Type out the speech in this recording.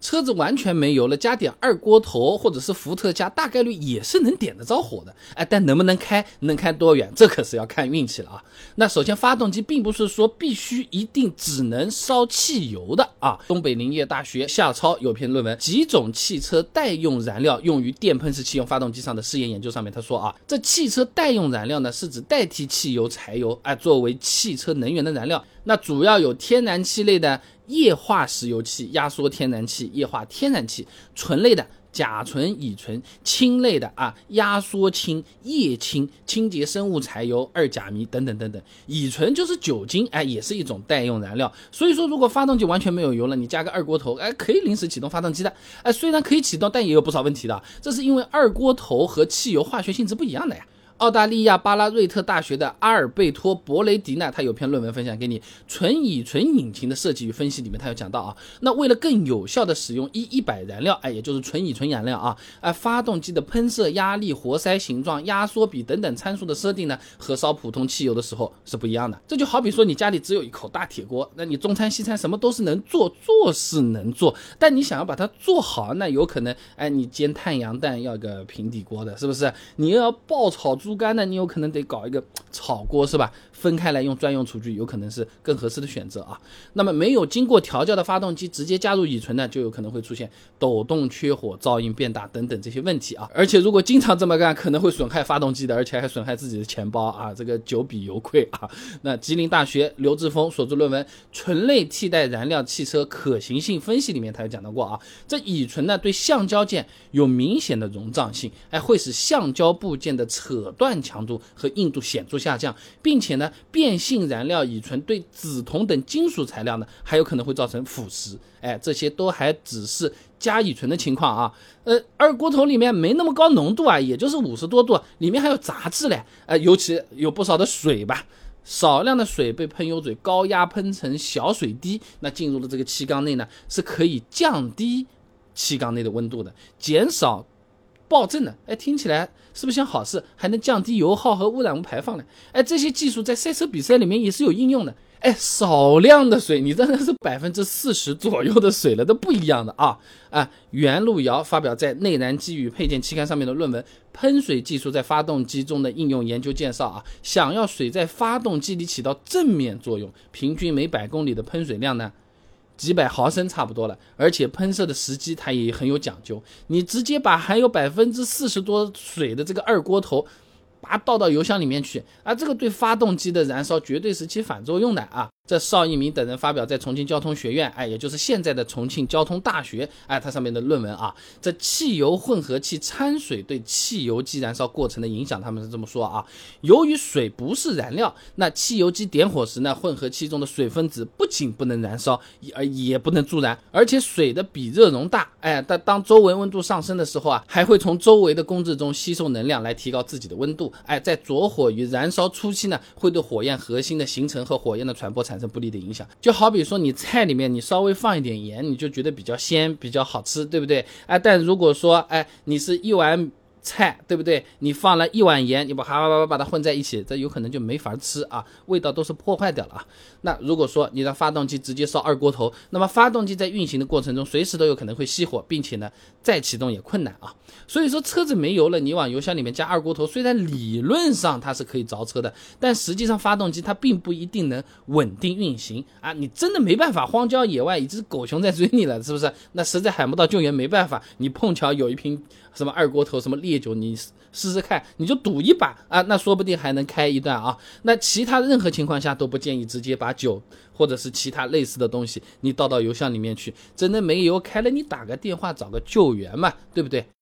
车子完全没油了，加点二锅头或者是伏特加，大概率也是能点得着火的。哎，但能不能开，能开多远，这可是要看运气了啊。那首先，发动机并不是说必须一定只能烧汽油的啊。东北林业大学夏超有篇论文《几种汽车代用燃料用于电喷式汽油发动机上的试验研究》上面，他说啊，这汽车代用燃料呢，是指代替汽油、柴油，哎，作为汽车能源的燃料。那主要有天然气类的。液化石油气、压缩天然气、液化天然气、醇类的甲醇、乙醇、氢类的啊，压缩氢、液氢、清洁生物柴油、二甲醚等等等等。乙醇就是酒精，哎，也是一种代用燃料。所以说，如果发动机完全没有油了，你加个二锅头，哎，可以临时启动发动机的。哎，虽然可以启动，但也有不少问题的。这是因为二锅头和汽油化学性质不一样的呀。澳大利亚巴拉瑞特大学的阿尔贝托·博雷迪呢，他有篇论文分享给你，纯乙醇引擎的设计与分析里面，他有讲到啊，那为了更有效的使用一一百燃料，哎，也就是纯乙醇燃料啊，哎，发动机的喷射压力、活塞形状、压缩比等等参数的设定呢，和烧普通汽油的时候是不一样的。这就好比说你家里只有一口大铁锅，那你中餐西餐什么都是能做，做是能做，但你想要把它做好，那有可能，哎，你煎太阳蛋要个平底锅的，是不是？你又要爆炒猪肝呢，你有可能得搞一个炒锅，是吧？分开来用专用厨具，有可能是更合适的选择啊。那么没有经过调教的发动机直接加入乙醇呢，就有可能会出现抖动、缺火、噪音变大等等这些问题啊。而且如果经常这么干，可能会损害发动机的，而且还损害自己的钱包啊。这个久比犹贵啊。那吉林大学刘志峰所著论文《醇类替代燃料汽车可行性分析》里面，他有讲到过啊。这乙醇呢，对橡胶件有明显的溶胀性，哎，会使橡胶部件的扯断强度和硬度显著下降，并且呢，变性燃料乙醇对紫铜等金属材料呢，还有可能会造成腐蚀。哎，这些都还只是加乙醇的情况啊。呃，二锅头里面没那么高浓度啊，也就是五十多度，里面还有杂质嘞。呃，尤其有不少的水吧，少量的水被喷油嘴高压喷成小水滴，那进入了这个气缸内呢，是可以降低气缸内的温度的，减少。爆震的，哎，听起来是不是像好事？还能降低油耗和污染物排放呢？哎，这些技术在赛车比赛里面也是有应用的。哎，少量的水，你真的是百分之四十左右的水了，都不一样的啊！啊，袁路遥发表在《内燃机与配件》期刊上面的论文《喷水技术在发动机中的应用研究介绍》啊，想要水在发动机里起到正面作用，平均每百公里的喷水量呢？几百毫升差不多了，而且喷射的时机它也很有讲究。你直接把含有百分之四十多水的这个二锅头，把它倒到油箱里面去，啊，这个对发动机的燃烧绝对是起反作用的啊。这邵一鸣等人发表在重庆交通学院，哎，也就是现在的重庆交通大学，哎，它上面的论文啊，这汽油混合气掺水对汽油机燃烧过程的影响，他们是这么说啊。由于水不是燃料，那汽油机点火时呢，混合气中的水分子不仅不能燃烧，而也不能助燃，而且水的比热容大，哎，但当周围温度上升的时候啊，还会从周围的工质中吸收能量来提高自己的温度，哎，在着火与燃烧初期呢，会对火焰核心的形成和火焰的传播产。产生不利的影响，就好比说你菜里面你稍微放一点盐，你就觉得比较鲜，比较好吃，对不对？哎，但如果说哎，你是一碗。菜对不对？你放了一碗盐，你把哈叭叭把它混在一起，这有可能就没法吃啊，味道都是破坏掉了啊。那如果说你的发动机直接烧二锅头，那么发动机在运行的过程中，随时都有可能会熄火，并且呢，再启动也困难啊。所以说车子没油了，你往油箱里面加二锅头，虽然理论上它是可以着车的，但实际上发动机它并不一定能稳定运行啊。你真的没办法，荒郊野外一只狗熊在追你了，是不是？那实在喊不到救援，没办法，你碰巧有一瓶什么二锅头，什么烈酒你试试看，你就赌一把啊，那说不定还能开一段啊。那其他任何情况下都不建议直接把酒或者是其他类似的东西你倒到油箱里面去，真的没油开了，你打个电话找个救援嘛，对不对？